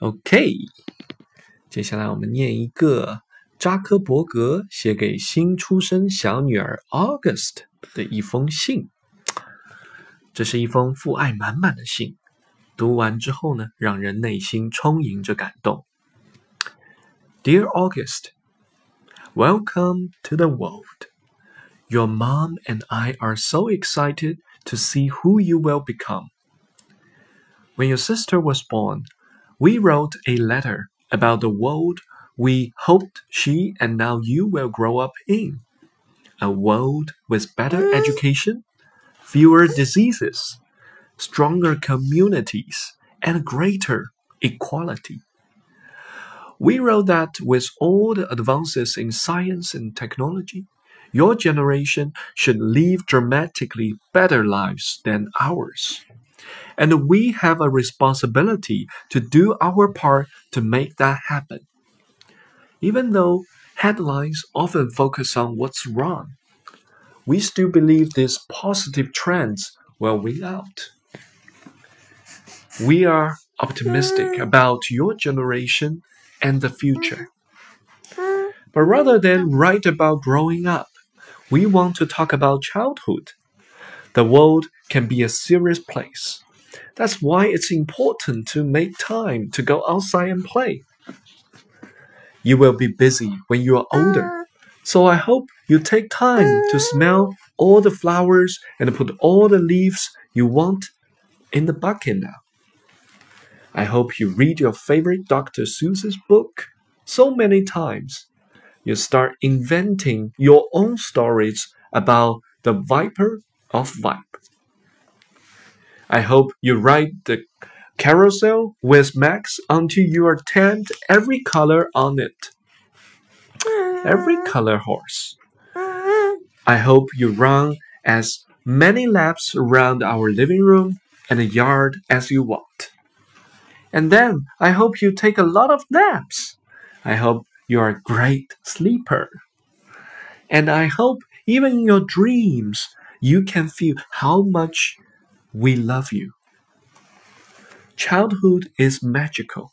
OK，接下来我们念一个扎克伯格写给新出生小女儿 August 的一封信。这是一封父爱满满的信，读完之后呢，让人内心充盈着感动。Dear August, welcome to the world. Your mom and I are so excited to see who you will become. When your sister was born, we wrote a letter about the world we hoped she and now you will grow up in. A world with better hmm. education, fewer diseases, stronger communities, and greater equality. We wrote that with all the advances in science and technology, your generation should live dramatically better lives than ours and we have a responsibility to do our part to make that happen. Even though headlines often focus on what's wrong, we still believe these positive trends will win out. We are optimistic mm. about your generation and the future. But rather than write about growing up, we want to talk about childhood. The world can be a serious place that's why it's important to make time to go outside and play. You will be busy when you are older, so I hope you take time to smell all the flowers and put all the leaves you want in the bucket now. I hope you read your favorite Dr. Seuss's book so many times. You start inventing your own stories about the Vipper of Vipp. I hope you ride the carousel with Max until you are tamed every color on it. Every color horse. I hope you run as many laps around our living room and the yard as you want. And then I hope you take a lot of naps. I hope you are a great sleeper. And I hope even in your dreams you can feel how much we love you. Childhood is magical.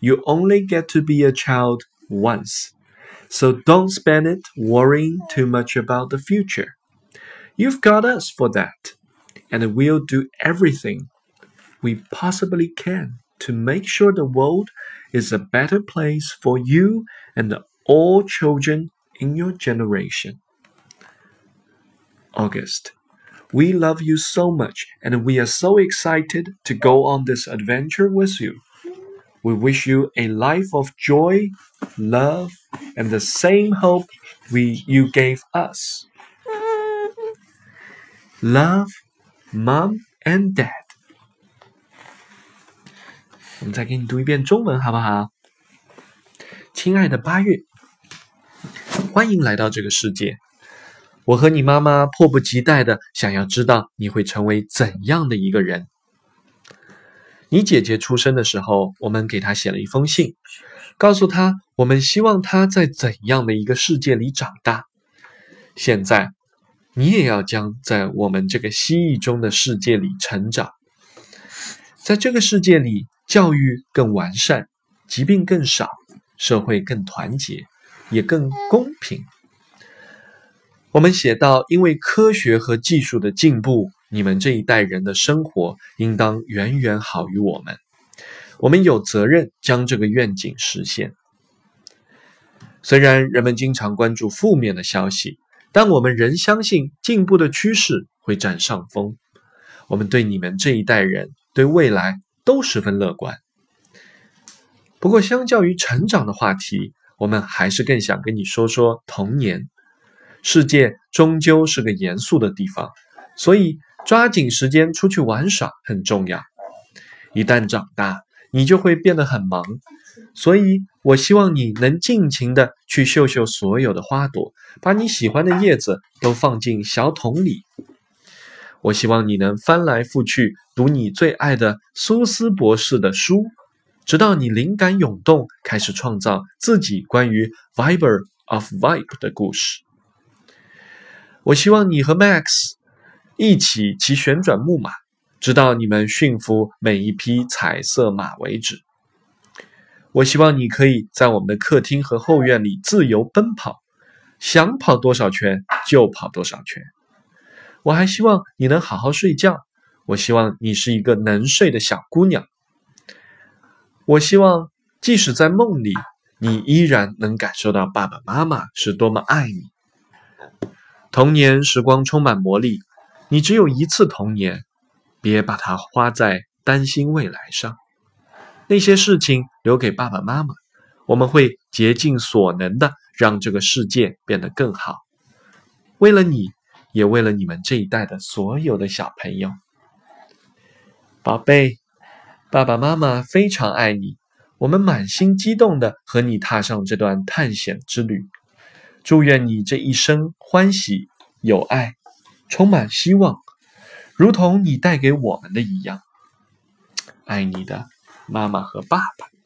You only get to be a child once. So don't spend it worrying too much about the future. You've got us for that. And we'll do everything we possibly can to make sure the world is a better place for you and all children in your generation. August we love you so much, and we are so excited to go on this adventure with you. We wish you a life of joy, love, and the same hope we you gave us. Love, mom and dad. 我们再给你读一遍中文，好不好？亲爱的八月，欢迎来到这个世界。 我和你妈妈迫不及待的想要知道你会成为怎样的一个人。你姐姐出生的时候，我们给她写了一封信，告诉她我们希望她在怎样的一个世界里长大。现在，你也要将在我们这个蜥蜴中的世界里成长，在这个世界里，教育更完善，疾病更少，社会更团结，也更公平。我们写到，因为科学和技术的进步，你们这一代人的生活应当远远好于我们。我们有责任将这个愿景实现。虽然人们经常关注负面的消息，但我们仍相信进步的趋势会占上风。我们对你们这一代人对未来都十分乐观。不过，相较于成长的话题，我们还是更想跟你说说童年。世界终究是个严肃的地方，所以抓紧时间出去玩耍很重要。一旦长大，你就会变得很忙，所以我希望你能尽情的去嗅嗅所有的花朵，把你喜欢的叶子都放进小桶里。我希望你能翻来覆去读你最爱的苏斯博士的书，直到你灵感涌动，开始创造自己关于 Viber of Vibe 的故事。我希望你和 Max 一起骑旋转木马，直到你们驯服每一匹彩色马为止。我希望你可以在我们的客厅和后院里自由奔跑，想跑多少圈就跑多少圈。我还希望你能好好睡觉。我希望你是一个能睡的小姑娘。我希望即使在梦里，你依然能感受到爸爸妈妈是多么爱你。童年时光充满魔力，你只有一次童年，别把它花在担心未来上。那些事情留给爸爸妈妈，我们会竭尽所能的让这个世界变得更好。为了你，也为了你们这一代的所有的小朋友，宝贝，爸爸妈妈非常爱你。我们满心激动的和你踏上这段探险之旅。祝愿你这一生欢喜、有爱、充满希望，如同你带给我们的一样。爱你的。妈妈和爸爸。